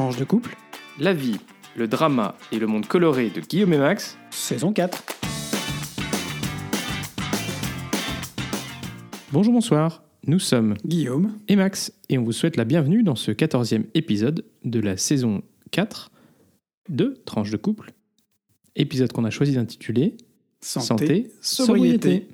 Tranche de couple, La vie, le drama et le monde coloré de Guillaume et Max. saison 4. Bonjour, bonsoir. Nous sommes Guillaume, et Max et on vous souhaite la bienvenue dans ce 14e épisode de la saison 4 de Tranche de couple. Épisode qu'on a choisi d'intituler santé, Santé, sobriété. sobriété.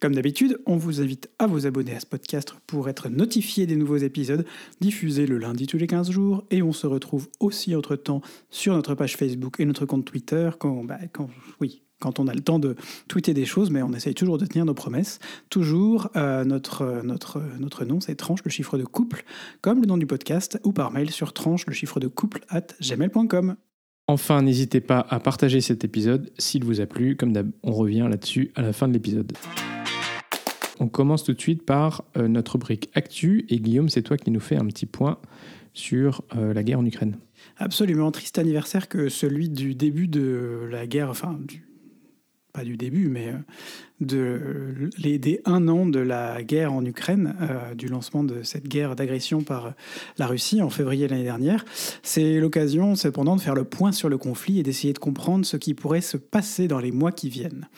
Comme d'habitude, on vous invite à vous abonner à ce podcast pour être notifié des nouveaux épisodes diffusés le lundi tous les 15 jours. Et on se retrouve aussi entre-temps sur notre page Facebook et notre compte Twitter quand, bah, quand, oui, quand on a le temps de tweeter des choses, mais on essaye toujours de tenir nos promesses. Toujours, euh, notre, notre, notre nom, c'est tranche, le chiffre de couple, comme le nom du podcast, ou par mail sur tranche, le chiffre de couple, at gmail.com. Enfin, n'hésitez pas à partager cet épisode s'il vous a plu. Comme d'hab, on revient là-dessus à la fin de l'épisode. On commence tout de suite par euh, notre rubrique Actu. Et Guillaume, c'est toi qui nous fais un petit point sur euh, la guerre en Ukraine. Absolument triste anniversaire que celui du début de la guerre, enfin, pas du début, mais euh, des un an de la guerre en Ukraine, euh, du lancement de cette guerre d'agression par la Russie en février l'année dernière. C'est l'occasion cependant de faire le point sur le conflit et d'essayer de comprendre ce qui pourrait se passer dans les mois qui viennent.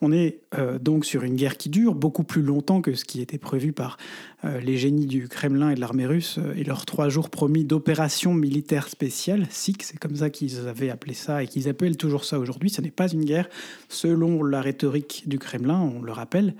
On est euh, donc sur une guerre qui dure beaucoup plus longtemps que ce qui était prévu par euh, les génies du Kremlin et de l'armée russe et leurs trois jours promis d'opération militaire spéciale, SIC, c'est comme ça qu'ils avaient appelé ça et qu'ils appellent toujours ça aujourd'hui. Ce n'est pas une guerre selon la rhétorique du Kremlin, on le rappelle,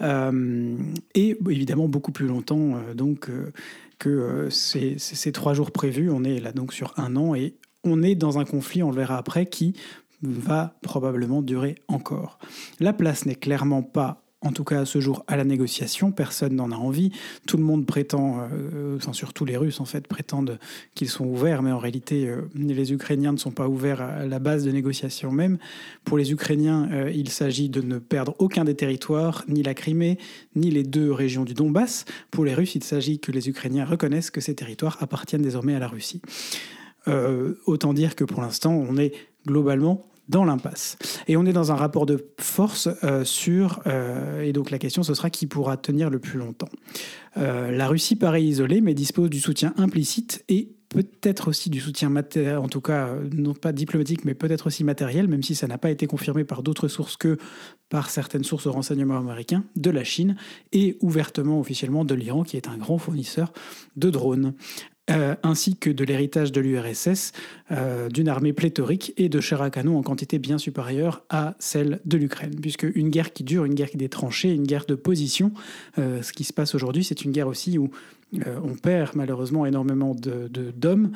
Euh, et évidemment beaucoup plus longtemps euh, donc euh, que ces- ces trois jours prévus. On est là donc sur un an et on est dans un conflit, on le verra après, qui va probablement durer encore. La place n'est clairement pas, en tout cas à ce jour, à la négociation. Personne n'en a envie. Tout le monde prétend, euh, surtout les Russes en fait, prétendent qu'ils sont ouverts, mais en réalité, euh, les Ukrainiens ne sont pas ouverts à la base de négociation même. Pour les Ukrainiens, euh, il s'agit de ne perdre aucun des territoires, ni la Crimée, ni les deux régions du Donbass. Pour les Russes, il s'agit que les Ukrainiens reconnaissent que ces territoires appartiennent désormais à la Russie. Euh, autant dire que pour l'instant, on est globalement dans l'impasse. Et on est dans un rapport de force euh, sur... euh, et donc la question, ce sera qui pourra tenir le plus longtemps. Euh, la Russie paraît isolée, mais dispose du soutien implicite et peut-être aussi du soutien matériel, en tout cas non pas diplomatique, mais peut-être aussi matériel, même si ça n'a pas été confirmé par d'autres sources que par certaines sources de renseignement américains, de la Chine et ouvertement officiellement de l'Iran, qui est un grand fournisseur de drones. Euh, ainsi que de l'héritage de l'URSS, euh, d'une armée pléthorique et de chars à canon en quantité bien supérieure à celle de l'Ukraine. Puisque une guerre qui dure, une guerre qui est une guerre de position, euh, ce qui se passe aujourd'hui, c'est une guerre aussi où on perd malheureusement énormément de- de- d'hommes.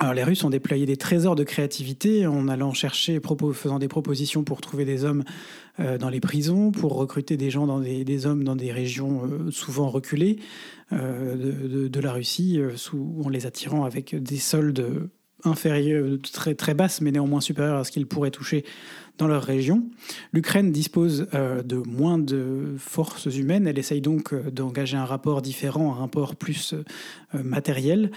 Alors les Russes ont déployé des trésors de créativité en allant chercher, faisant des propositions pour trouver des hommes euh, dans les prisons, pour recruter des gens dans des, hommes dans des régions euh, souvent reculées euh, de, la Russie, en les attirant avec des soldes inférieurs, très, très basses, mais néanmoins supérieurs à ce qu'ils pourraient toucher dans leur région. L'Ukraine dispose de moins de forces humaines. Elle essaye donc d'engager un rapport différent, un rapport plus matériel.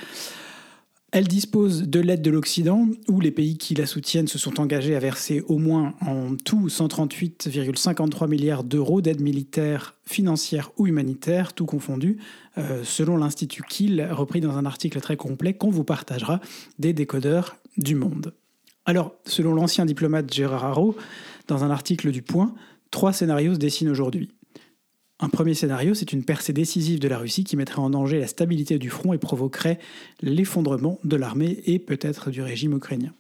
Elle dispose de l'aide de l'Occident, où les pays qui la soutiennent se sont engagés à verser au moins en tout 138,53 milliards d'euros d'aide militaire, financière ou humanitaire, tout confondu, euh, selon l'Institut Kiel, repris dans un article très complet qu'on vous partagera des décodeurs du monde. Alors, selon l'ancien diplomate Gérard Haro, dans un article du Point, trois scénarios se dessinent aujourd'hui. Un premier scénario, c'est une percée décisive de la Russie qui mettrait en danger la stabilité du front et provoquerait l'effondrement de l'armée et peut-être du régime ukrainien.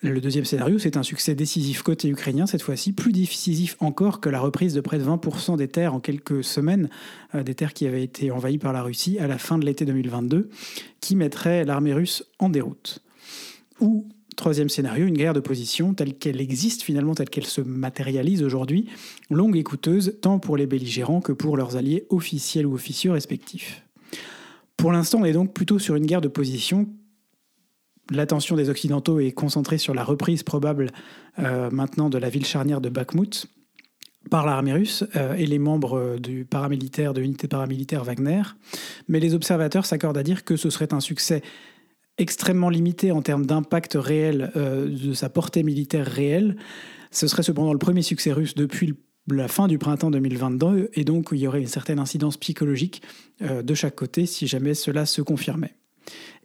Le deuxième scénario, c'est un succès décisif côté ukrainien, cette fois-ci plus décisif encore que la reprise de près de 20% des terres en quelques semaines, euh, des terres qui avaient été envahies par la Russie à la fin de l'été 2022, qui mettrait l'armée russe en déroute. Ou, troisième scénario, une guerre de position telle qu'elle existe finalement, telle qu'elle se matérialise aujourd'hui, longue et coûteuse tant pour les belligérants que pour leurs alliés officiels ou officieux respectifs. Pour l'instant, on est donc plutôt sur une guerre de position. L'attention des Occidentaux est concentrée sur la reprise probable euh, maintenant de la ville charnière de Bakhmut par l'armée russe euh, et les membres euh, du paramilitaire, de l'unité paramilitaire Wagner. Mais les observateurs s'accordent à dire que ce serait un succès extrêmement limité en termes d'impact réel euh, de sa portée militaire réelle. Ce serait cependant le premier succès russe depuis la fin du printemps 2022, et donc il y aurait une certaine incidence psychologique euh, de chaque côté si jamais cela se confirmait.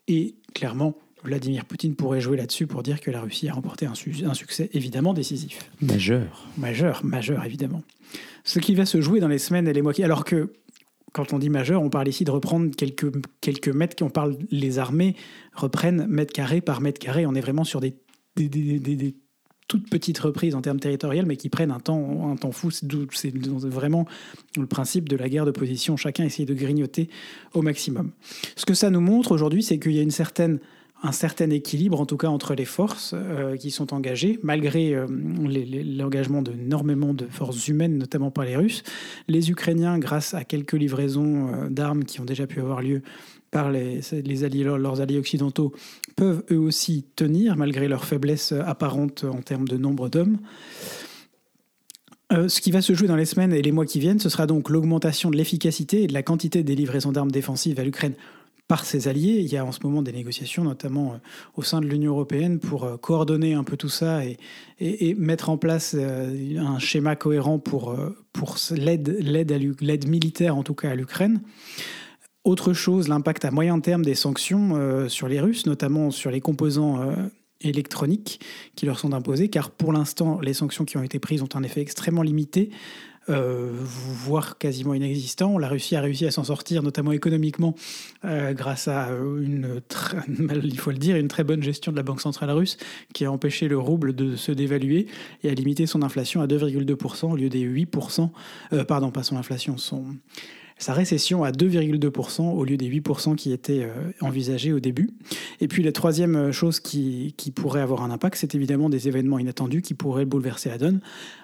Et clairement, Vladimir Poutine pourrait jouer là-dessus pour dire que la Russie a remporté un, un, succès évidemment décisif. Majeur. Majeur, majeur évidemment. Ce qui va se jouer dans les semaines et les mois qui... Alors que quand on dit majeur, on parle ici de reprendre quelques, quelques mètres, on parle, les armées reprennent mètre carré par mètre carré, on est vraiment sur des, des, toutes petites reprises en termes territoriaux, mais qui prennent un temps, un fou. C'est vraiment le principe de la guerre de position. Chacun essaye de grignoter au maximum. Ce que ça nous montre aujourd'hui, c'est qu'il y a une certaine un certain équilibre, en tout cas entre les forces euh, qui sont engagées, malgré euh, l'engagement d'énormément de forces humaines, notamment par les Russes. Les Ukrainiens, grâce à quelques livraisons euh, d'armes qui ont déjà pu avoir lieu par les, alliés, leurs alliés occidentaux, peuvent eux aussi tenir, malgré leur faiblesse apparente en termes de nombre d'hommes. ce qui va se jouer dans les semaines et les mois qui viennent, ce sera donc l'augmentation de l'efficacité et de la quantité des livraisons d'armes défensives à l'Ukraine par ses alliés. Il y a en ce moment des négociations, notamment euh, au sein de l'Union européenne, pour euh, coordonner un peu tout ça et, et, mettre en place euh, un schéma cohérent pour l'aide militaire, en tout cas à l'Ukraine. Autre chose, l'impact à moyen terme des sanctions sur les Russes, notamment sur les composants électroniques qui leur sont imposés, car pour l'instant, les sanctions qui ont été prises ont un effet extrêmement limité. Euh, voire quasiment inexistant. La Russie a réussi à s'en sortir, notamment économiquement, euh, grâce à une, il très bonne gestion de la Banque centrale russe, qui a empêché le rouble de se dévaluer et a limité son inflation à 2,2% au lieu des 8%, euh, pardon, pas son inflation, son sa récession à 2,2% au lieu des 8% qui étaient euh, envisagés au début. Et puis la troisième euh, chose qui, qui pourrait avoir un impact, c'est évidemment des événements inattendus qui pourraient bouleverser la donne.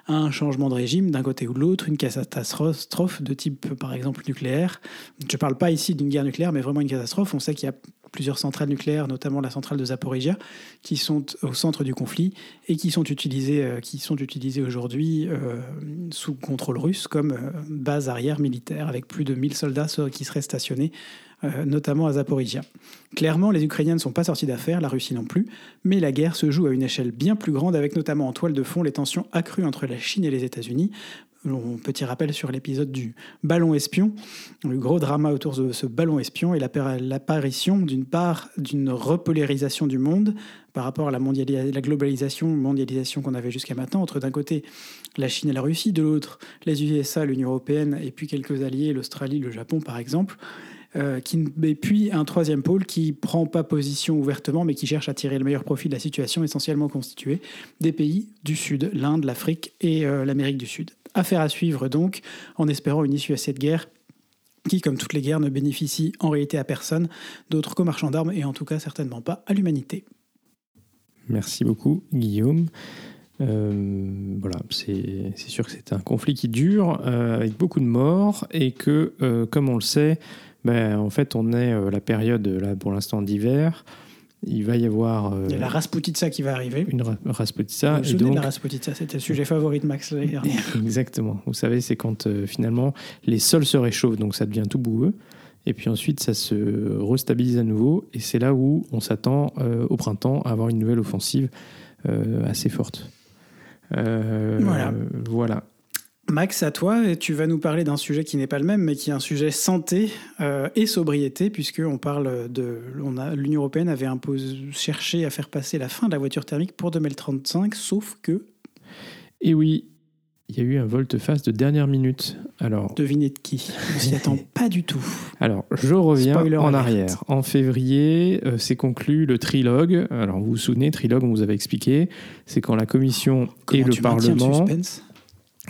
Un changement de régime d'un côté ou de l'autre, une catastrophe de type par exemple nucléaire. Je ne parle pas ici d'une guerre nucléaire, mais vraiment une catastrophe. On sait qu'il y a plusieurs centrales nucléaires, notamment la centrale de Zaporizhia, qui sont au centre du conflit et qui sont utilisées, euh, aujourd'hui euh, sous contrôle russe comme euh, base arrière militaire, avec plus de 1000 soldats qui seraient stationnés, notamment à Zaporizhia. Clairement, les Ukrainiens ne sont pas sortis d'affaire, la Russie non plus, mais la guerre se joue à une échelle bien plus grande, avec notamment en toile de fond les tensions accrues entre la Chine et les États-Unis, petit rappel sur l'épisode du ballon espion, le gros drama autour de ce ballon espion et l'apparition d'une part d'une repolarisation du monde par rapport à la, la globalisation, mondialisation qu'on avait jusqu'à maintenant, entre d'un côté la Chine et la Russie, de l'autre les USA, l'Union européenne et puis quelques alliés, l'Australie, le Japon par exemple. Euh, qui, et puis un troisième pôle qui prend pas position ouvertement, mais qui cherche à tirer le meilleur profit de la situation, essentiellement constituée des pays du Sud, l'Inde, l'Afrique et euh, l'Amérique du Sud. Affaire à suivre donc, en espérant une issue à cette guerre qui, comme toutes les guerres, ne bénéficie en réalité à personne d'autre qu'aux marchands d'armes et en tout cas certainement pas à l'humanité. Merci beaucoup, Guillaume. Euh, voilà, c'est sûr que c'est un conflit qui dure euh, avec beaucoup de morts et que, euh, comme on le sait, ben, en fait, on est la période là pour l'instant d'hiver. Il va y avoir. Euh, il y a la Rasputitsa qui va arriver. Une ra Rasputitsa. Vous vous de la Rasputitsa C'était le sujet favori de Max l'année dernière. Exactement. Vous savez, c'est quand euh, finalement les sols se réchauffent, donc ça devient tout boueux. Et puis ensuite, ça se restabilise à nouveau. Et c'est là où on s'attend euh, au printemps à avoir une nouvelle offensive assez forte. voilà. Voilà. Max, à toi, et tu vas nous parler d'un sujet qui n'est pas le même, mais qui est un sujet santé euh, et sobriété, puisque on parle de, on a, l'Union européenne avait imposé, cherché à faire passer la fin de la voiture thermique pour 2035, sauf que. Et oui, il y a eu un volte-face de dernière minute. Alors, devinez de qui On s'y attend pas du tout. Alors, je reviens en arrière. En février, euh, s'est conclu le trilogue. Alors, vous vous souvenez, trilogue, on vous avait expliqué, c'est quand la Commission et le Parlement. Le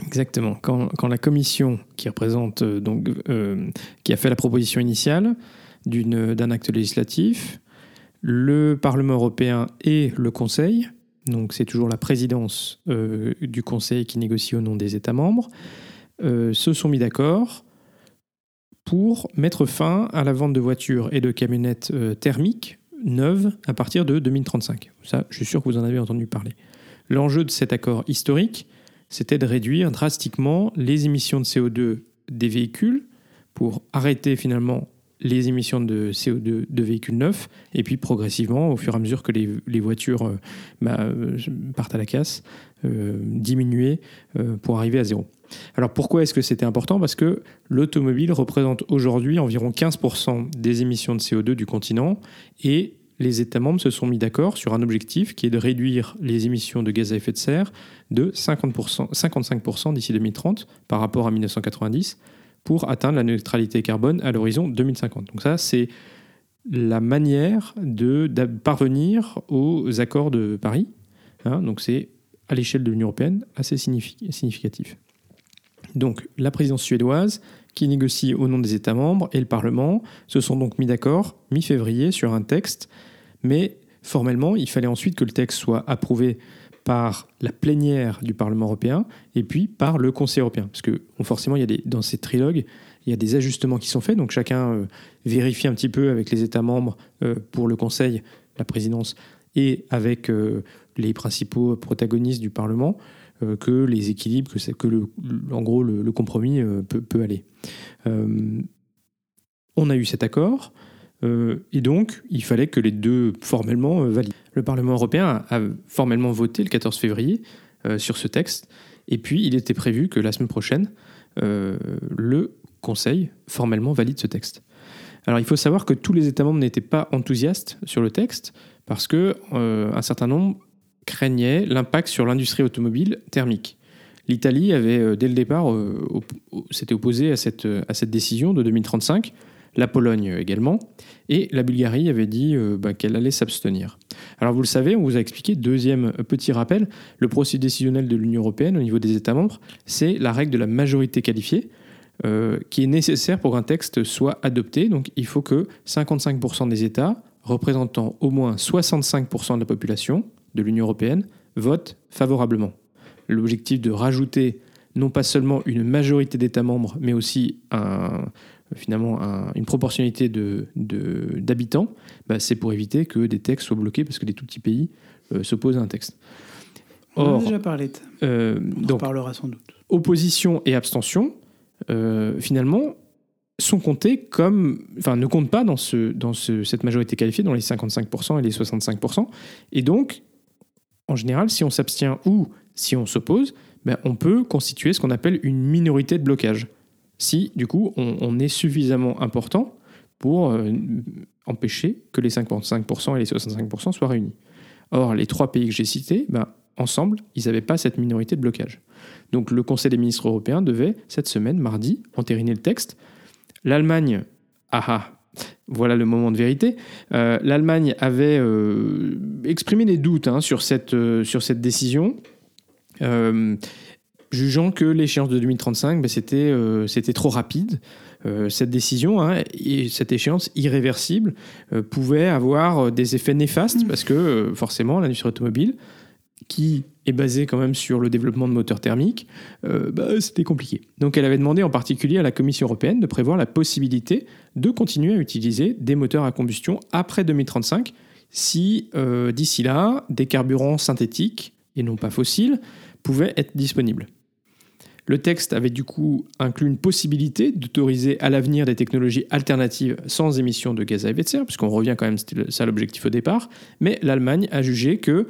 Exactement. Quand, la commission qui représente euh, donc euh, qui a fait la proposition initiale d'un acte législatif, le Parlement européen et le Conseil, donc c'est toujours la présidence euh, du Conseil qui négocie au nom des États membres, se sont mis d'accord pour mettre fin à la vente de voitures et de camionnettes thermiques neuves à partir de 2035. Ça, je suis sûr que vous en avez entendu parler. L'enjeu de cet accord historique, c'était de réduire drastiquement les émissions de CO2 des véhicules pour arrêter finalement les émissions de CO2 de véhicules neufs, et puis progressivement, au fur et à mesure que les, voitures euh, bah, euh, partent à la casse, euh, diminuer pour arriver à zéro. Alors pourquoi est-ce que c'était important? Parce que l'automobile représente aujourd'hui environ 15% des émissions de CO2 du continent, et les États membres se sont mis d'accord sur un objectif qui est de réduire les émissions de gaz à effet de serre de 50%, 55% d'ici 2030 par rapport à 1990 pour atteindre la neutralité carbone à l'horizon 2050. Donc ça, c'est la manière de, parvenir aux accords de Paris. Hein, donc c'est à l'échelle de l'Union européenne assez signifi- significatif. Donc la présidence suédoise, qui négocie au nom des États membres, et le Parlement se sont donc mis d'accord mi-février sur un texte, mais formellement, il fallait ensuite que le texte soit approuvé par la plénière du Parlement européen et puis par le Conseil européen. Parce que forcément, il y a dans ces trilogues, il y a des ajustements qui sont faits, donc chacun euh, vérifie un petit peu avec les États membres euh, pour le Conseil, la présidence, et avec euh, les principaux protagonistes du Parlement, que les équilibres, que, le, en compromis peut, aller. On a eu cet accord. Euh, et donc, il fallait que les deux formellement euh, valident. Le Parlement européen a, formellement voté le 14 février euh, sur ce texte. Et puis, il était prévu que la semaine prochaine, le Conseil formellement valide ce texte. Alors, il faut savoir que tous les États membres n'étaient pas enthousiastes sur le texte parce que euh, un certain nombre craignaient l'impact sur l'industrie automobile thermique. L'Italie avait, dès le départ, euh, s'était opposée à cette, à cette décision de 2035, la Pologne également, et la Bulgarie avait dit euh, bah, qu'elle allait s'abstenir. Alors vous le savez, on vous a expliqué, deuxième petit rappel, le processus décisionnel de l'Union européenne au niveau des États membres, c'est la règle de la majorité qualifiée, euh, qui est nécessaire pour qu'un texte soit adopté. Donc il faut que 55% des États, représentant au moins 65% de la population de l'Union européenne, votent favorablement. L'objectif de rajouter non pas seulement une majorité d'États membres, mais aussi un, finalement un- une proportionnalité de- de- d'habitants, bah, c'est pour éviter que des textes soient bloqués parce que des tout petits pays euh, s'opposent à un texte. On en a déjà parlé. de euh, On en parlera sans doute. opposition et abstention, euh, finalement, sont comptés comme, enfin, ne comptent pas dans, ce, dans ce- cette majorité qualifiée, dans les 55% et les 65%. Et donc, en général, si on s'abstient ou si on s'oppose, ben, on peut constituer ce qu'on appelle une minorité de blocage. Si, du coup, on, est suffisamment important pour euh, empêcher que les 55% et les 65% soient réunis. Or, les trois pays que j'ai cités, ben, ensemble, ils n'avaient pas cette minorité de blocage. Donc le Conseil des ministres européens devait, cette semaine, mardi, entériner le texte. L'Allemagne, ah ah, voilà le moment de vérité, euh, l'Allemagne avait euh, exprimé des doutes hein, sur, cette, sur cette décision, jugeant que l'échéance de 2035, ben, c'était euh, c'était trop rapide. Euh, cette décision hein, et cette échéance irréversible euh, pouvait avoir des effets néfastes parce que forcément l'industrie automobile qui est basée quand même sur le développement de moteurs thermiques, bah, c'était compliqué. Donc elle avait demandé en particulier à la Commission européenne de prévoir la possibilité de continuer à utiliser des moteurs à combustion après 2035 si d'ici là des carburants synthétiques et non pas fossiles pouvaient être disponibles. Le texte avait du coup inclus une possibilité d'autoriser à l'avenir des technologies alternatives sans émission de gaz à effet de serre, puisqu'on revient quand même, c'était ça l'objectif au départ, mais l'Allemagne a jugé que,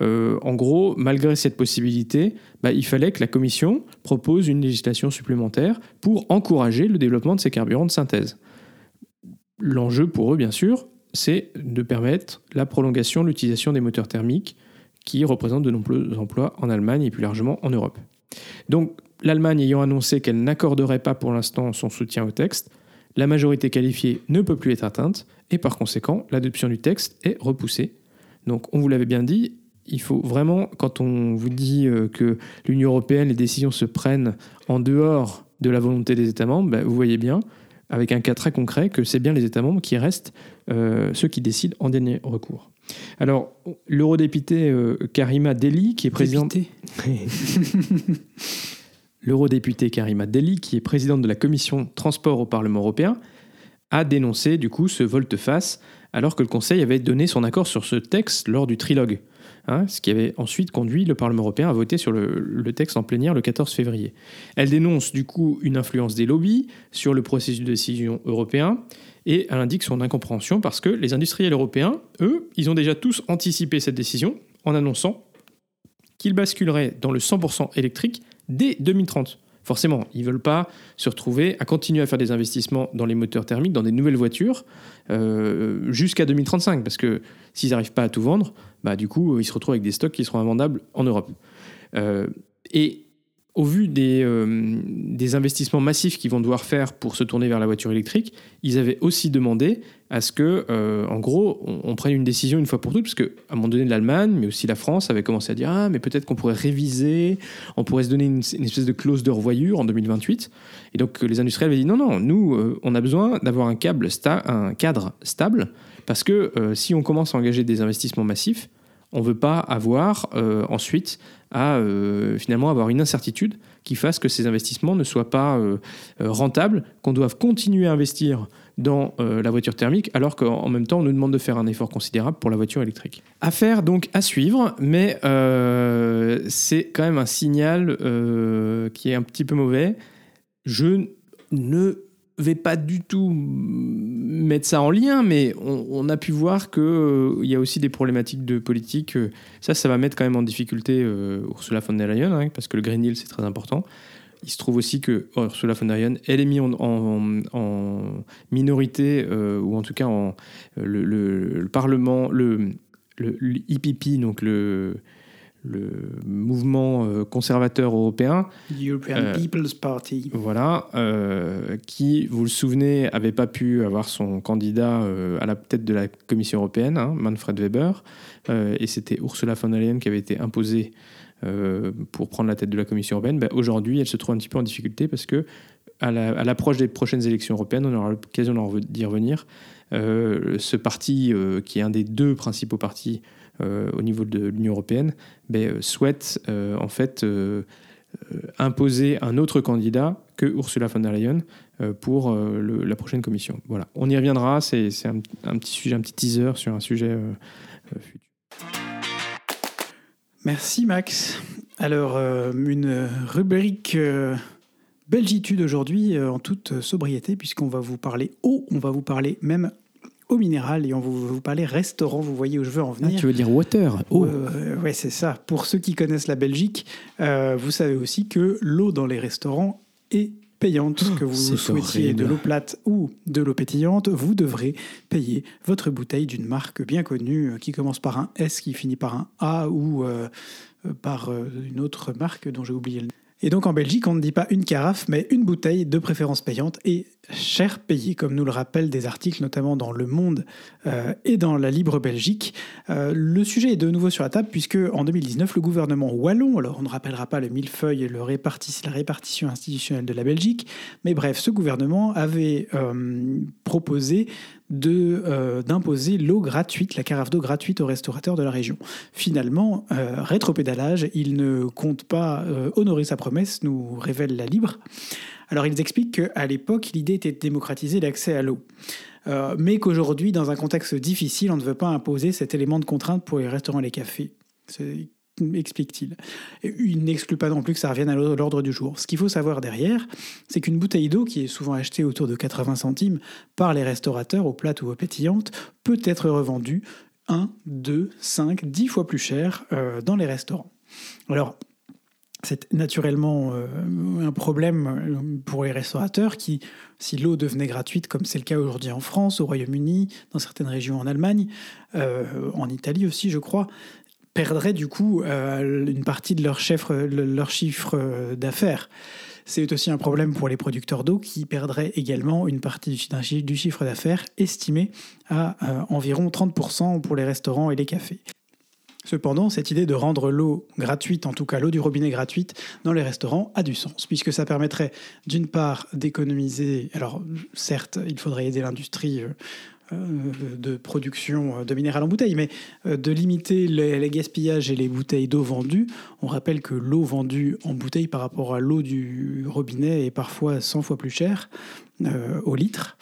euh, en gros, malgré cette possibilité, bah, il fallait que la Commission propose une législation supplémentaire pour encourager le développement de ces carburants de synthèse. L'enjeu pour eux, bien sûr, c'est de permettre la prolongation de l'utilisation des moteurs thermiques qui représentent de nombreux emplois en Allemagne et plus largement en Europe. l'Allemagne ayant annoncé qu'elle n'accorderait pas pour l'instant son soutien au texte, la majorité qualifiée ne peut plus être atteinte et par conséquent, l'adoption du texte est repoussée. Donc, on vous l'avait bien dit, il faut vraiment, quand on vous dit euh, que l'Union européenne, les décisions se prennent en dehors de la volonté des États membres, ben, vous voyez bien, avec un cas très concret, que c'est bien les États membres qui restent euh, ceux qui décident en dernier recours. Alors, l'eurodéputée euh, Karima Deli, qui est présidente... L'eurodéputée Karima Deli, qui est présidente de la commission transport au Parlement européen, a dénoncé du coup ce volte-face alors que le Conseil avait donné son accord sur ce texte lors du trilogue. hein, ce qui avait ensuite conduit le Parlement européen à voter sur le, le, texte en plénière le 14 février. Elle dénonce du coup une influence des lobbies sur le processus de décision européen et elle indique son incompréhension parce que les industriels européens, eux, ils ont déjà tous anticipé cette décision en annonçant qu'ils basculeraient dans le 100% électrique dès 2030. Forcément, ils ne veulent pas se retrouver à continuer à faire des investissements dans les moteurs thermiques, dans des nouvelles voitures, euh, jusqu'à 2035. Parce que s'ils n'arrivent pas à tout vendre, bah, du coup, ils se retrouvent avec des stocks qui seront invendables en Europe. Euh, et au vu des, euh, des, investissements massifs qu'ils vont devoir faire pour se tourner vers la voiture électrique, ils avaient aussi demandé à ce que, euh, en gros, on, prenne une décision une fois pour toutes, parce qu'à un moment donné, l'Allemagne, mais aussi la France, avait commencé à dire Ah, mais peut-être qu'on pourrait réviser, on pourrait se donner une, espèce de clause de revoyure en 2028. Et donc, les industriels avaient dit Non, non, nous, euh, on a besoin d'avoir un, câble un cadre stable, parce que si on commence à engager des investissements massifs, on ne veut pas avoir ensuite à euh, finalement avoir une incertitude qui fasse que ces investissements ne soient pas euh, euh, rentables, qu'on doive continuer à investir dans la voiture thermique, alors qu'en même temps, on nous demande de faire un effort considérable pour la voiture électrique. Affaire donc à suivre, mais c'est quand même un signal qui est un petit peu mauvais. Je ne vais pas du tout mettre ça en lien, mais on, a pu voir qu'il euh, y a aussi des problématiques de politique. Euh, ça, ça va mettre quand même en difficulté euh, Ursula von der Leyen, hein, parce que le Green Deal, c'est très important. Il se trouve aussi que Ursula von der Leyen, elle est mise en, minorité, ou en tout cas en, le, Parlement, le, le, le IPP, donc le le mouvement euh, conservateur européen. European euh, People's Party. Voilà, euh, qui, vous le souvenez, n'avait pas pu avoir son candidat à la tête de la Commission européenne, hein, Manfred Weber, et c'était Ursula von der Leyen qui avait été imposée pour prendre la tête de la Commission européenne. Ben, aujourd'hui, elle se trouve un petit peu en difficulté parce que à l'approche des prochaines élections européennes, on aura l'occasion d'y revenir, ce parti, qui est un des deux principaux partis au niveau de l'Union européenne, ben, euh, souhaite euh, en fait imposer un autre candidat que Ursula von der Leyen pour la prochaine commission. Voilà, on y reviendra. C'est un, un, petit sujet, un petit teaser sur un sujet futur. Merci Max. Alors, une rubrique Belgitude aujourd'hui en toute sobriété, puisqu'on va vous parler eau, on va vous parler même au minéral et on vous, vous restaurant. Vous voyez où je veux en venir. Ah, tu veux dire water eau. Euh, ouais, c'est ça. Pour ceux qui connaissent la Belgique, euh, vous savez aussi que l'eau dans les restaurants est payante. Oh, que vous souhaitiez de l'eau plate ou de l'eau pétillante, vous devrez payer votre bouteille d'une marque bien connue euh, qui commence par un S, qui finit par un A ou par une autre marque dont j'ai oublié le nom. Et donc en Belgique, on ne dit pas une carafe, mais une bouteille de préférence payante et cher payée, comme nous le rappellent des articles notamment dans Le Monde euh, et dans la Libre Belgique. Euh, le sujet est de nouveau sur la table puisque en 2019, le gouvernement wallon, alors on ne rappellera pas le millefeuille et le la répartition institutionnelle de la Belgique, mais bref, ce gouvernement avait euh, proposé euh, d'imposer l'eau gratuite, la carafe d'eau gratuite aux restaurateurs de la région. Finalement, euh, rétropédalage, il ne compte pas euh, honorer sa promesse, nous révèle la Libre. Alors ils expliquent qu'à l'époque, l'idée était de démocratiser l'accès à l'eau. mais qu'aujourd'hui, dans un contexte difficile, on ne veut pas imposer cet élément de contrainte pour les restaurants et les cafés explique-t-il. Il n'exclut pas non plus que ça revienne à l'ordre du jour. Ce qu'il faut savoir derrière, c'est qu'une bouteille d'eau qui est souvent achetée autour de 80 centimes par les restaurateurs aux plates ou aux pétillantes peut être revendue 1, 2, 5, 10 fois plus cher euh, dans les restaurants. Alors, c'est naturellement euh, un problème euh, pour les restaurateurs qui, si l'eau devenait gratuite, comme c'est le cas aujourd'hui en France, au Royaume-Uni, dans certaines régions en Allemagne, en Italie aussi, je crois, perdraient du coup euh, une partie de leur chiffre, leur chiffre d'affaires. C'est aussi un problème pour les producteurs d'eau qui perdraient également une partie du chiffre d'affaires estimé à euh, environ 30% pour les restaurants et les cafés. Cependant, cette idée de rendre l'eau gratuite, en tout cas l'eau du robinet gratuite, dans les restaurants a du sens, puisque ça permettrait d'une part d'économiser, alors certes, il faudrait aider l'industrie euh, de production de minéral en bouteille, mais euh, de limiter les, gaspillages et les bouteilles d'eau vendues. On rappelle que l'eau vendue en bouteille par rapport à l'eau du robinet est parfois 100 fois plus chère euh, au litre.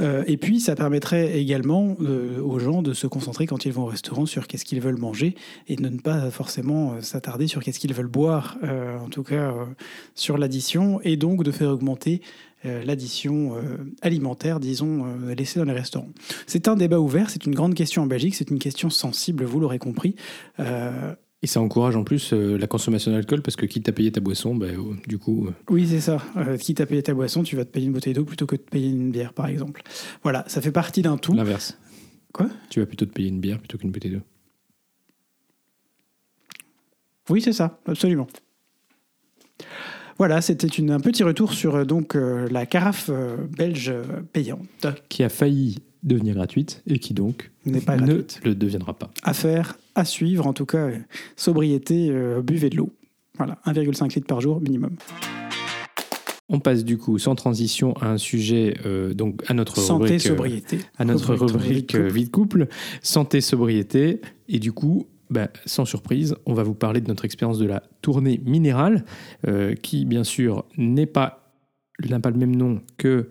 Euh, et puis, ça permettrait également euh, aux gens de se concentrer quand ils vont au restaurant sur qu'est-ce qu'ils veulent manger et de ne pas forcément euh, s'attarder sur qu'est-ce qu'ils veulent boire, euh, en tout cas euh, sur l'addition, et donc de faire augmenter euh, l'addition euh, alimentaire, disons, euh, laissée dans les restaurants. C'est un débat ouvert, c'est une grande question en Belgique, c'est une question sensible, vous l'aurez compris. Euh, Et ça encourage en plus euh, la consommation d'alcool parce que quitte à payer ta boisson, bah, euh, du coup, euh, Oui, c'est ça. Euh, quitte à payer ta boisson, tu vas te payer une bouteille d'eau plutôt que de payer une bière, par exemple. Voilà, ça fait partie d'un tout. l'inverse. Quoi? Tu vas plutôt te payer une bière plutôt qu'une bouteille d'eau. Oui, c'est ça, absolument. Voilà, c'était un petit retour sur euh, donc euh, la carafe euh, belge payante. Qui a failli devenir gratuite et qui donc N'est pas ne gratuite. le deviendra pas. À faire, à suivre, en tout cas, sobriété, euh, buvez de l'eau. Voilà, 1,5 litre par jour minimum. On passe du coup sans transition à un sujet, euh, donc à notre Santé, rubrique, sobriété. à notre rubrique vie de couple, santé, sobriété. Et du coup, bah, sans surprise, on va vous parler de notre expérience de la tournée minérale, euh, qui bien sûr n'est pas n'a pas le même nom que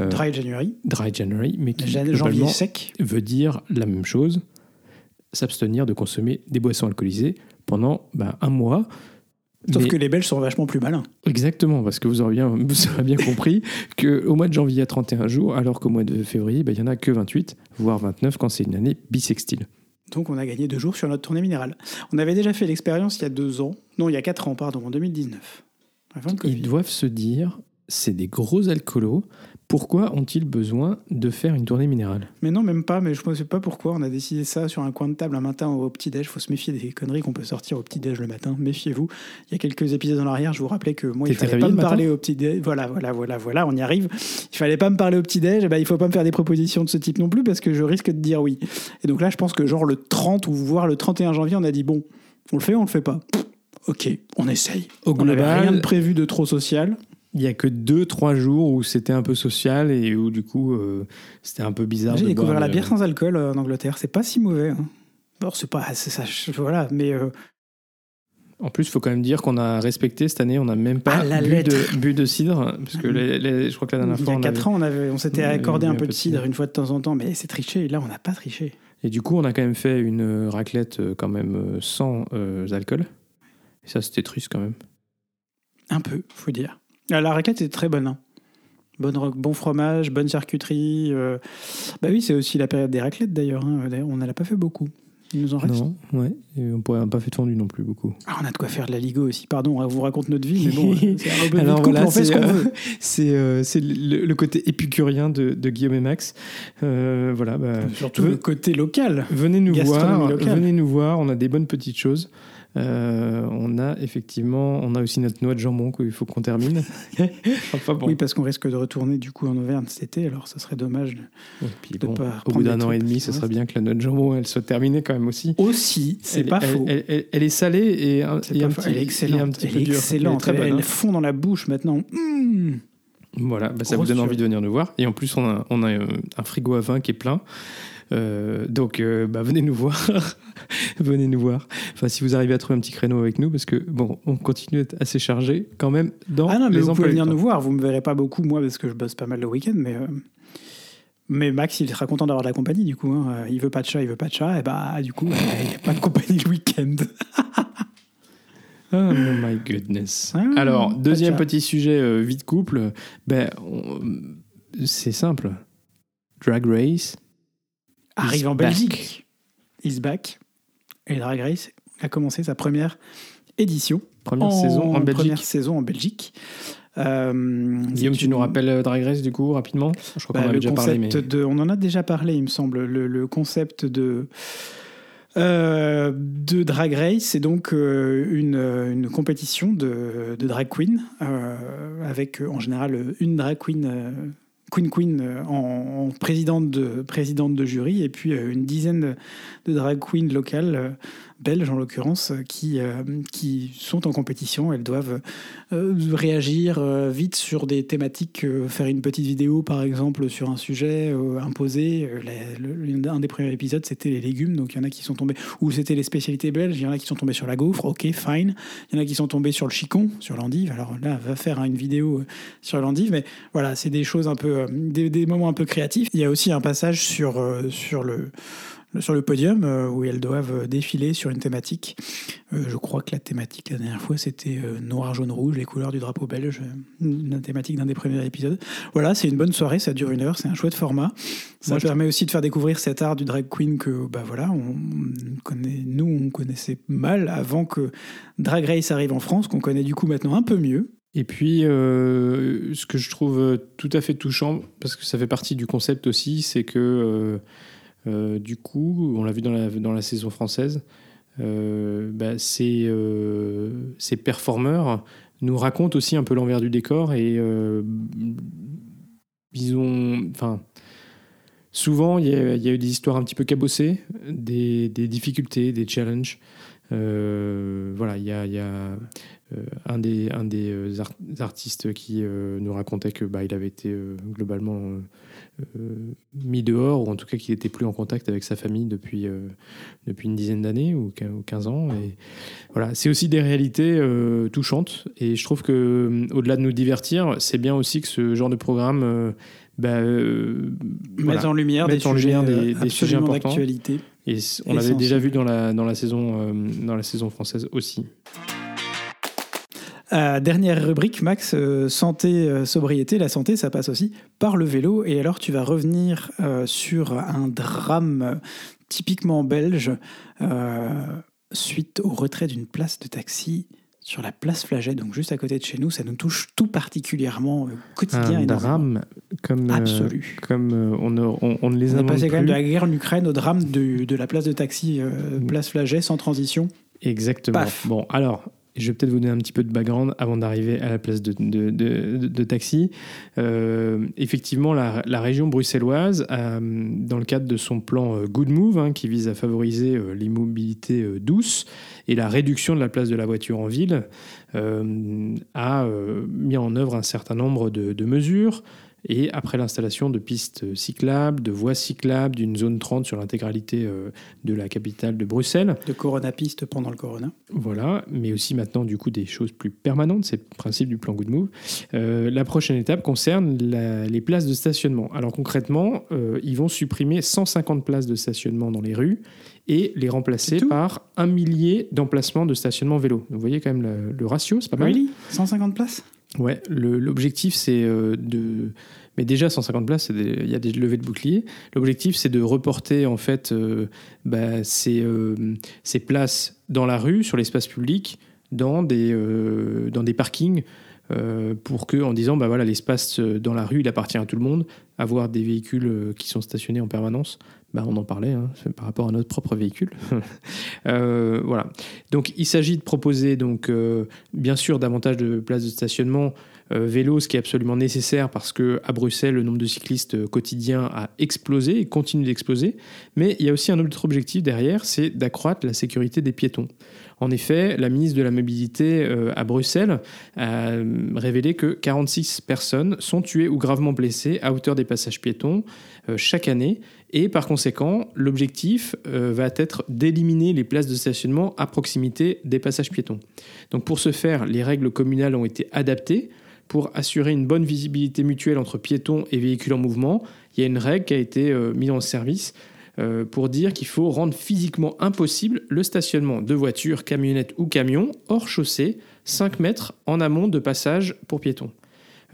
euh, Dry January, Dry January, mais qui jan- janvier globalement sec. veut dire la même chose, s'abstenir de consommer des boissons alcoolisées pendant bah, un mois. Sauf Mais- que les Belges sont vachement plus malins. Exactement, parce que vous aurez bien, vous aurez bien compris qu'au mois de janvier, il y a 31 jours, alors qu'au mois de février, bah, il n'y en a que 28, voire 29 quand c'est une année bisextile. Donc on a gagné deux jours sur notre tournée minérale. On avait déjà fait l'expérience il y a deux ans. Non, il y a quatre ans, pardon, en 2019. Avant. Ils doivent se dire, c'est des gros alcoolos, pourquoi ont-ils besoin de faire une tournée minérale? Mais non, même pas. Mais je ne sais pas pourquoi on a décidé ça sur un coin de table un matin au petit-déj. Il faut se méfier des conneries qu'on peut sortir au petit-déj le matin. Méfiez-vous. Il y a quelques épisodes en arrière, je vous rappelais que moi, il fallait pas me parler au petit-déj. Voilà, voilà, voilà, voilà, on y arrive. Il fallait pas me parler au petit-déj. Eh ben, il faut pas me faire des propositions de ce type non plus parce que je risque de dire oui. Et donc là, je pense que genre le 30 ou voire le 31 janvier, on a dit bon, on le fait, on le fait pas? Pff, Ok, on essaye. Au on global, rien de prévu de trop social. Il n'y a que 2-3 jours où c'était un peu social et où du coup, euh, c'était un peu bizarre. J'ai découvert boire la bière sans alcool euh, en Angleterre. C'est pas si mauvais. hein. Bon, c'est pas, ça, voilà, mais euh, En plus, il faut quand même dire qu'on a respecté cette année, on n'a même pas la bu, de, bu de cidre, parce que les- les- je crois que la dernière il y fois, a on 4 avait- ans, on, avait, on s'était accordé un peu de cidre une fois de temps en temps, mais c'est triché. Et là, on n'a pas triché. Et du coup, on a quand même fait une raclette quand même sans alcool. Et ça, c'était triste quand même. Un peu, faut dire. Ah, La raclette est très bonne. hein. Bonne bon fromage, bonne charcuterie. euh. Bah oui, c'est aussi la période des raclettes d'ailleurs. hein. D'ailleurs, on n'en a pas fait beaucoup. Il nous en reste. Non, ouais. Et on pourrait pas fait de fondu non plus beaucoup. Ah, on a de quoi faire de la Ligo aussi. Pardon, on vous raconte notre vie, mais bon, euh, c'est Alors vite couple, voilà, on fait ce c'est, qu'on euh, veut. C'est euh, c'est le, le côté épicurien de, de Guillaume et Max. Euh, voilà, bah, Surtout le côté local. venez nous voir. locale. Venez nous voir. On a des bonnes petites choses. Euh, on a effectivement, on a aussi notre noix de jambon qu'il faut qu'on termine. enfin bon. Oui, parce qu'on risque de retourner du coup en Auvergne cet été, alors ça serait dommage. de- Et puis de bon, pas au bout d'un an et demi, ce serait bien que la noix de jambon, elle soit terminée quand même aussi. Aussi, c'est pas elle- faux. Elle, elle- elle est salée et, un, et petit, elle est excellente. un petit elle peu est excellente. Elle est Elle, très bonne, elle hein. fond dans la bouche maintenant. Mmh. Voilà, bah, ça vous donne envie de venir nous voir. Et en plus, on a, on a euh, un frigo à vin qui est plein. Euh, donc, euh, bah, venez nous voir. venez nous voir. Enfin, si vous arrivez à trouver un petit créneau avec nous, parce que bon, on continue d'être assez chargé quand même dans Ah non, mais les vous pouvez venir nous voir. Vous me verrez pas beaucoup, moi, parce que je bosse pas mal le week-end, mais. euh, Mais Max, il sera content d'avoir de la compagnie, du coup. hein. Il veut pas de chat, il veut pas de chat, et bah, du coup, il n'y a pas de compagnie le week-end. Oh my goodness. Ah, Alors, deuxième petit sujet euh, vie de couple. Ben, on- c'est simple. Drag Race. Arrive en. Belgique. Is back. Et Drag Race a commencé sa première édition. Première saison en Belgique. Première saison en Belgique. Euh, Guillaume, tu nous rappelles euh, Drag Race du coup rapidement? Je crois Bah, qu'on avait le déjà parlé, mais de, on en a déjà parlé, il me semble. Le, le concept de euh, de Drag Race, c'est donc euh, une, une compétition de, de drag queen avec en général une drag queen. Euh, Queen Queen euh, en, en présidente, de, présidente de jury et puis euh, une dizaine de, de drag queens locales belges en l'occurrence, qui, qui sont en compétition. Elles doivent réagir vite sur des thématiques, faire une petite vidéo par exemple sur un sujet imposé. un des premiers épisodes, c'était les légumes, donc il y en a qui sont tombés, ou c'était les spécialités belges, il y en a qui sont tombés sur la gaufre, ok, fine. Il y en a qui sont tombés sur le chicon, sur l'endive. Alors là, va faire une vidéo sur l'endive, mais voilà, c'est des choses un peu, des, des moments un peu créatifs. Il y a aussi un passage sur, euh, sur, le, sur le podium euh, où elles doivent défiler sur une thématique. Euh, je crois que la thématique la dernière fois c'était noir, jaune, rouge, les couleurs du drapeau belge, la thématique d'un des premiers épisodes. Voilà, c'est une bonne soirée, ça dure une heure, c'est un chouette format. Ça permet aussi de faire découvrir cet art du drag queen que bah voilà, on connaît, nous on connaissait mal avant que Drag Race arrive en France, qu'on connaît du coup maintenant un peu mieux. Et puis, euh, ce que je trouve tout à fait touchant, parce que ça fait partie du concept aussi, c'est que euh, euh, du coup, on l'a vu dans la, saison française, bah, ces, ces performeurs nous racontent aussi un peu l'envers du décor et ils ont, enfin, souvent il y, a, eu des histoires un petit peu cabossées, des, difficultés, des challenges. voilà, il y a, euh, un des, un des euh, artistes qui euh, nous racontait que bah, il avait été globalement mis dehors, ou en tout cas qu'il n'était plus en contact avec sa famille depuis, depuis une dizaine d'années ou 15 ans. Et voilà, c'est aussi des réalités touchantes. Et je trouve que au-delà de nous divertir, c'est bien aussi que ce genre de programme bah, met en lumière, des, sujets, des, des sujets importants. d'actualité. Et on l'avait déjà vu dans la, dans la, saison, dans la saison française aussi. Euh, dernière rubrique, Max, euh, santé, euh, sobriété. La santé, ça passe aussi par le vélo. Et alors, tu vas revenir sur un drame typiquement belge suite au retrait d'une place de taxi sur la place Flaget, donc juste à côté de chez nous. Ça nous touche tout particulièrement quotidien. Un drame comme, absolu. comme on, on, ne les a On est passé quand même de la guerre en Ukraine au drame de, de la place de taxi, place Flaget, sans transition. Exactement. Bon, alors, je vais peut-être vous donner un petit peu de background avant d'arriver à la place de, de, taxi. Euh, effectivement, la, région bruxelloise, dans le cadre de son plan euh, Good Move, hein, qui vise à favoriser euh, l'immobilité douce et la réduction de la place de la voiture en ville, a mis en œuvre un certain nombre de mesures et après l'installation de pistes cyclables, de voies cyclables, d'une zone 30 sur l'intégralité euh, de la capitale de Bruxelles. De Corona Piste pendant le Corona. Voilà, mais aussi maintenant du coup des choses plus permanentes, c'est le principe du plan Good Move. Euh, la prochaine étape concerne les places de stationnement. Alors concrètement, euh, ils vont supprimer 150 places de stationnement dans les rues et les remplacer par un millier d'emplacements de stationnement vélo. Vous voyez quand même le, ratio, c'est pas mal. Really? 150 places? Ouais, l'objectif c'est de mais déjà, 150 places, il y a des levées de boucliers. L'objectif, c'est de reporter en fait euh, bah, ces, euh, ces, places dans la rue, sur l'espace public, dans des, euh, dans des parkings, pour que, en disant, bah voilà, l'espace dans la rue, il appartient à tout le monde. Avoir des véhicules qui sont stationnés en permanence, bah, on en parlait hein, par rapport à notre propre véhicule. voilà. Donc, il s'agit de proposer donc bien sûr davantage de places de stationnement euh, vélo, ce qui est absolument nécessaire parce que à Bruxelles, le nombre de cyclistes euh, quotidiens a explosé et continue d'exploser. Mais il y a aussi un autre objectif derrière, c'est d'accroître la sécurité des piétons. En effet, la ministre de la Mobilité euh, à Bruxelles a révélé que 46 personnes sont tuées ou gravement blessées à hauteur des passages piétons chaque année. Et par conséquent, l'objectif va être d'éliminer les places de stationnement à proximité des passages piétons. Donc pour ce faire, les règles communales ont été adaptées pour assurer une bonne visibilité mutuelle entre piétons et véhicules en mouvement, il y a une règle qui a été euh, mise en service euh, pour dire qu'il faut rendre physiquement impossible le stationnement de voitures, camionnettes ou camions hors chaussée, 5 mètres en amont de passage pour piétons.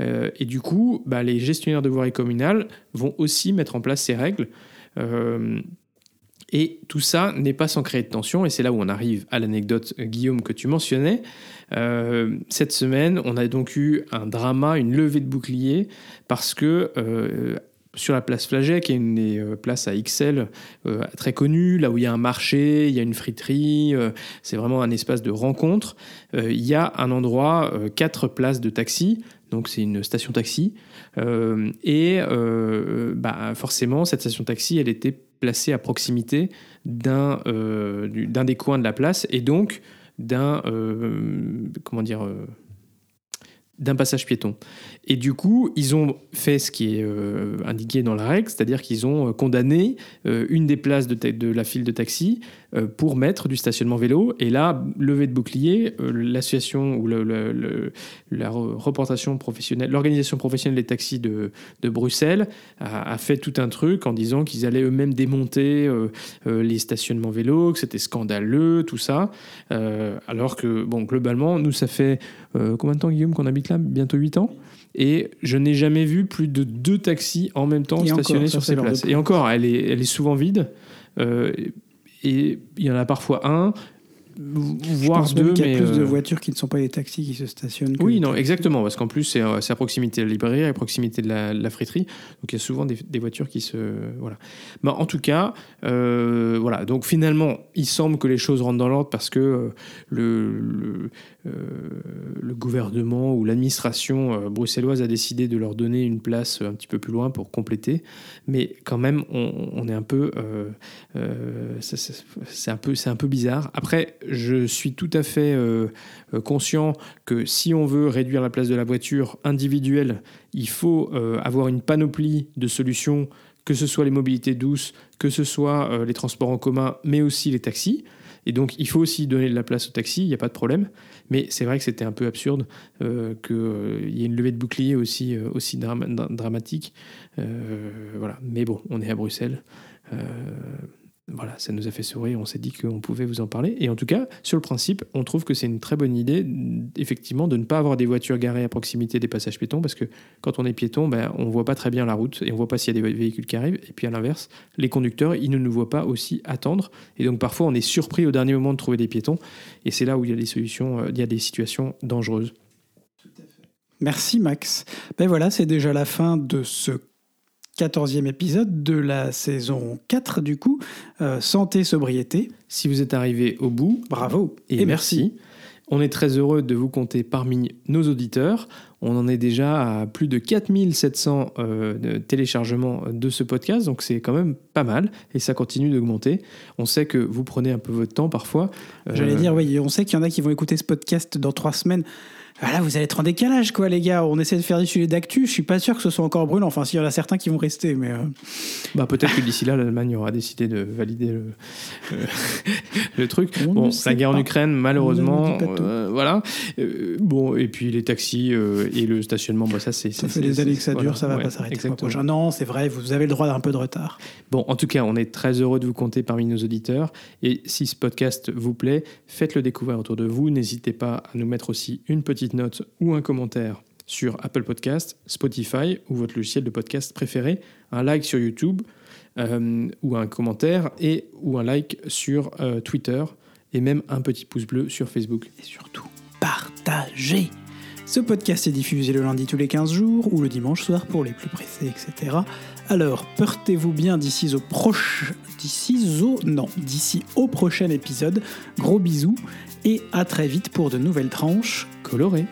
Euh, et du coup, bah, les gestionnaires de voiries communales vont aussi mettre en place ces règles. et tout ça n'est pas sans créer de tension, et c'est là où on arrive à l'anecdote, Guillaume, que tu mentionnais. Euh, cette semaine, on a donc eu un drama, une levée de bouclier, parce que euh, sur la place Flaget, qui est une des euh, places à XL très connue, là où il y a un marché, il y a une friterie, c'est vraiment un espace de rencontre. Il y a un endroit, quatre places de taxi, donc c'est une station taxi. Et bah, forcément, cette station taxi, elle était placée à proximité d'un du- d'un des coins de la place, et donc d'un euh, comment dire euh, d'un passage piéton. Et du coup, ils ont fait ce qui est euh, indiqué dans la règle, c'est-à-dire qu'ils ont condamné une des places de, la file de taxi pour mettre du stationnement vélo. Et là, levée de bouclier, euh, l'association ou le- le- le- la re- représentation professionnelle, l'organisation professionnelle des taxis de, de Bruxelles a, a fait tout un truc en disant qu'ils allaient eux-mêmes démonter euh, euh, les stationnements vélos, que c'était scandaleux, tout ça. Euh, alors que, bon, globalement, nous, ça fait euh, combien de temps, Guillaume, qu'on habite là? Bientôt 8 ans? Et je n'ai jamais vu plus de deux taxis en même temps Et stationnés encore, sur ces places. Et encore, elle est, elle est souvent vide. Euh, et il y en a parfois un, Je voire pense même deux. qu'il y mais, a plus de euh, voitures qui ne sont pas des taxis qui se stationnent. que oui, non, exactement, parce qu'en plus, c'est euh, c'est à proximité de la librairie, à proximité de la, de la friterie. Donc, il y a souvent des, des voitures qui se. Voilà. Bah, en tout cas, euh, voilà. Donc, finalement, il semble que les choses rentrent dans l'ordre parce que euh, le, le, le gouvernement ou l'administration bruxelloise a décidé de leur donner une place un petit peu plus loin pour compléter. Mais quand même, on, on est un peu. c'est un peu, c'est un peu bizarre. Après, je suis tout à fait euh, conscient que si on veut réduire la place de la voiture individuelle, il faut euh, avoir une panoplie de solutions, que ce soit les mobilités douces, que ce soit euh, les transports en commun, mais aussi les taxis. Et donc, il faut aussi donner de la place aux taxis, il n'y a pas de problème. Mais c'est vrai que c'était un peu absurde qu'il y ait une levée de bouclier aussi, aussi drama- dra- dramatique. Voilà. Mais bon, on est à Bruxelles. Voilà, ça nous a fait sourire, on s'est dit qu'on pouvait vous en parler. Et en tout cas, sur le principe, on trouve que c'est une très bonne idée, effectivement, de ne pas avoir des voitures garées à proximité des passages piétons, parce que quand on est piéton, ben, on ne voit pas très bien la route et on ne voit pas s'il y a des véhicules qui arrivent. Et puis à l'inverse, les conducteurs, ils ne nous voient pas aussi attendre. Et donc parfois, on est surpris au dernier moment de trouver des piétons. Et c'est là où il y a des solutions, euh, il y a des situations dangereuses. Merci Max. Ben voilà, c'est déjà la fin de ce 14e épisode de la saison 4 du coup. Euh, santé, sobriété. Si vous êtes arrivé au bout, Bravo. et, merci. On est très heureux de vous compter parmi nos auditeurs. On en est déjà à plus de 4700 euh, téléchargements de ce podcast, donc c'est quand même pas mal et ça continue d'augmenter. On sait que vous prenez un peu votre temps parfois. J'allais Euh, dire, oui, on sait qu'il y en a qui vont écouter ce podcast dans trois semaines. Voilà, vous allez être en décalage, quoi, les gars. On essaie de faire des sujets d'actu. Je suis pas sûr que ce soit encore brûlant. Enfin, s'il y en a certains qui vont rester, mais. euh, Bah, peut-être que d'ici là, l'Allemagne aura décidé de valider le, euh, le truc. On bon, la guerre en. Ukraine, malheureusement, euh, voilà. Bon, et puis les taxis et le stationnement, bah, ça c'est. Ça c'est- fait des années que ça voilà, dure, ça va ouais, pas s'arrêter. Non, c'est vrai, vous avez le droit d'un peu de retard. Bon, en tout cas, on est très heureux de vous compter parmi nos auditeurs. Et si ce podcast vous plaît, faites-le découvrir autour de vous. N'hésitez pas à nous mettre aussi une petite note ou un commentaire sur Apple Podcast, Spotify ou votre logiciel de podcast préféré, un like sur YouTube euh, ou un commentaire et ou un like sur euh, Twitter et même un petit pouce bleu sur Facebook. Et surtout, partagez Ce podcast est diffusé le lundi tous les 15 jours ou le dimanche soir pour les plus pressés, etc. Alors, portez-vous bien d'ici au proche... D'ici au... Non, d'ici au prochain épisode. Gros bisous et à très vite pour de nouvelles tranches. Coloré